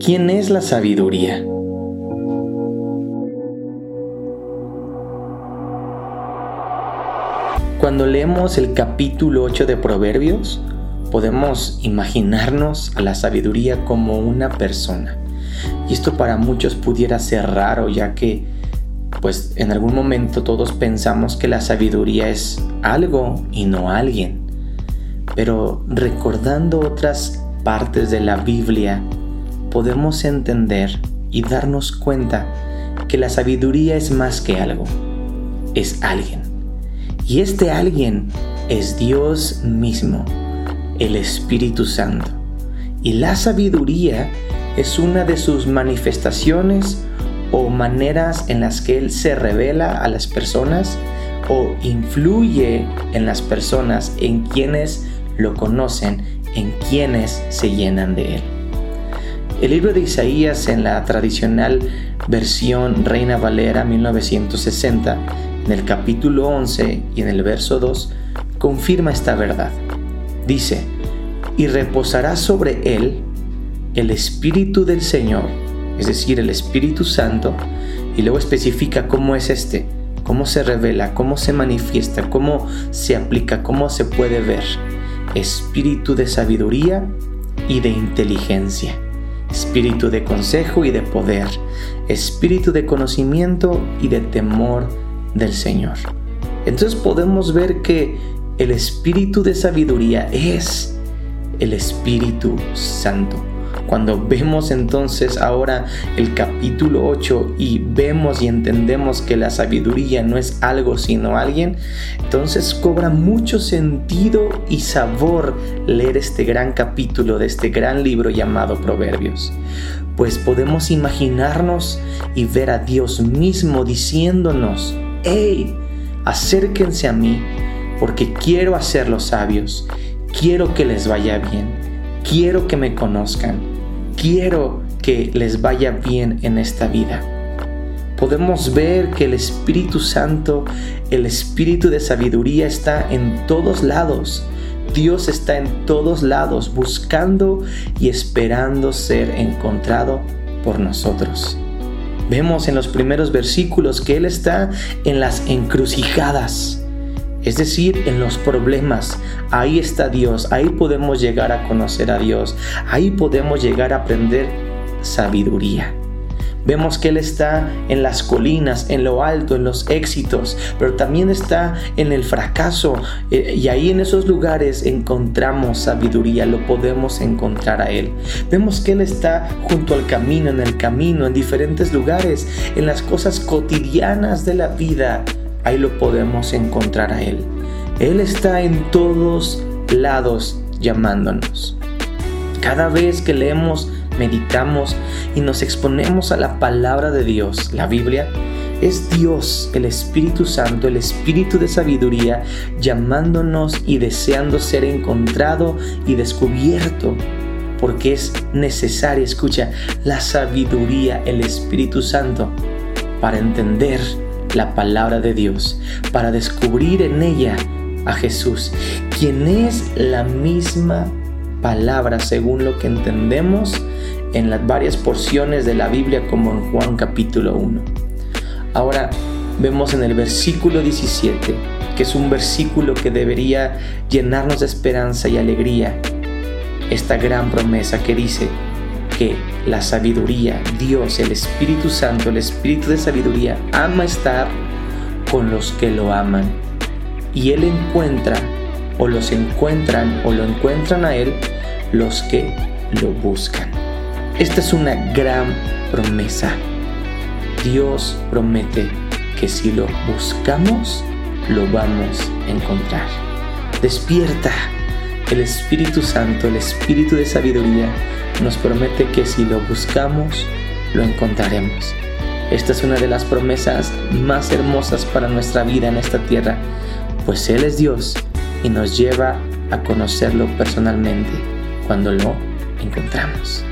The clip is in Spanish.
¿quién es la sabiduría? Cuando leemos el capítulo 8 de Proverbios, podemos imaginarnos a la sabiduría como una persona. Y esto para muchos pudiera ser raro, ya que pues en algún momento todos pensamos que la sabiduría es algo y no alguien. Pero recordando otras partes de la Biblia, podemos entender y darnos cuenta que la sabiduría es más que algo, es alguien. Y este alguien es Dios mismo, el Espíritu Santo. Y la sabiduría es una de sus manifestaciones o maneras en las que Él se revela a las personas o influye en las personas, en quienes lo conocen, en quienes se llenan de Él. El libro de Isaías en la tradicional versión Reina Valera 1960, en el capítulo 11 y en el verso 2, confirma esta verdad. Dice, y reposará sobre él el Espíritu del Señor, es decir, el Espíritu Santo, y luego especifica cómo es este, cómo se revela, cómo se manifiesta, cómo se aplica, cómo se puede ver. Espíritu de sabiduría y de inteligencia, espíritu de consejo y de poder, espíritu de conocimiento y de temor del Señor. Entonces podemos ver que el espíritu de sabiduría es el Espíritu Santo. Cuando vemos entonces ahora el capítulo 8 y vemos y entendemos que la sabiduría no es algo sino alguien, entonces cobra mucho sentido y sabor leer este gran capítulo de este gran libro llamado Proverbios. Pues podemos imaginarnos y ver a Dios mismo diciéndonos, hey, acérquense a mí porque quiero hacerlos sabios, quiero que les vaya bien, quiero que me conozcan quiero que les vaya bien en esta vida. Podemos ver que el Espíritu Santo, el Espíritu de sabiduría está en todos lados. Dios está en todos lados buscando y esperando ser encontrado por nosotros. Vemos en los primeros versículos que Él está en las encrucijadas es decir, en los problemas. Ahí está Dios, ahí podemos llegar a conocer a Dios, ahí podemos llegar a aprender sabiduría. Vemos que Él está en las colinas, en lo alto, en los éxitos, pero también está en el fracaso. Eh, y ahí en esos lugares encontramos sabiduría, lo podemos encontrar a Él. Vemos que Él está junto al camino, en el camino, en diferentes lugares, en las cosas cotidianas de la vida ahí lo podemos encontrar a Él. Él está en todos lados llamándonos. Cada vez que leemos, meditamos y nos exponemos a la palabra de Dios, la Biblia, es Dios, el Espíritu Santo, el Espíritu de sabiduría, llamándonos y deseando ser encontrado y descubierto, porque es necesaria, escucha, la sabiduría, el Espíritu Santo, para entender la palabra de Dios, para descubrir en ella a Jesús, quien es la misma palabra según lo que entendemos en las varias porciones de la Biblia como en Juan capítulo 1. Ahora vemos en el versículo 17, que es un versículo que debería llenarnos de esperanza y alegría, esta gran promesa que dice, que la sabiduría, Dios, el Espíritu Santo, el Espíritu de sabiduría, ama estar con los que lo aman. Y Él encuentra, o los encuentran, o lo encuentran a Él, los que lo buscan. Esta es una gran promesa. Dios promete que si lo buscamos, lo vamos a encontrar. Despierta. El Espíritu Santo, el Espíritu de sabiduría, nos promete que si lo buscamos, lo encontraremos. Esta es una de las promesas más hermosas para nuestra vida en esta tierra, pues Él es Dios y nos lleva a conocerlo personalmente cuando lo encontramos.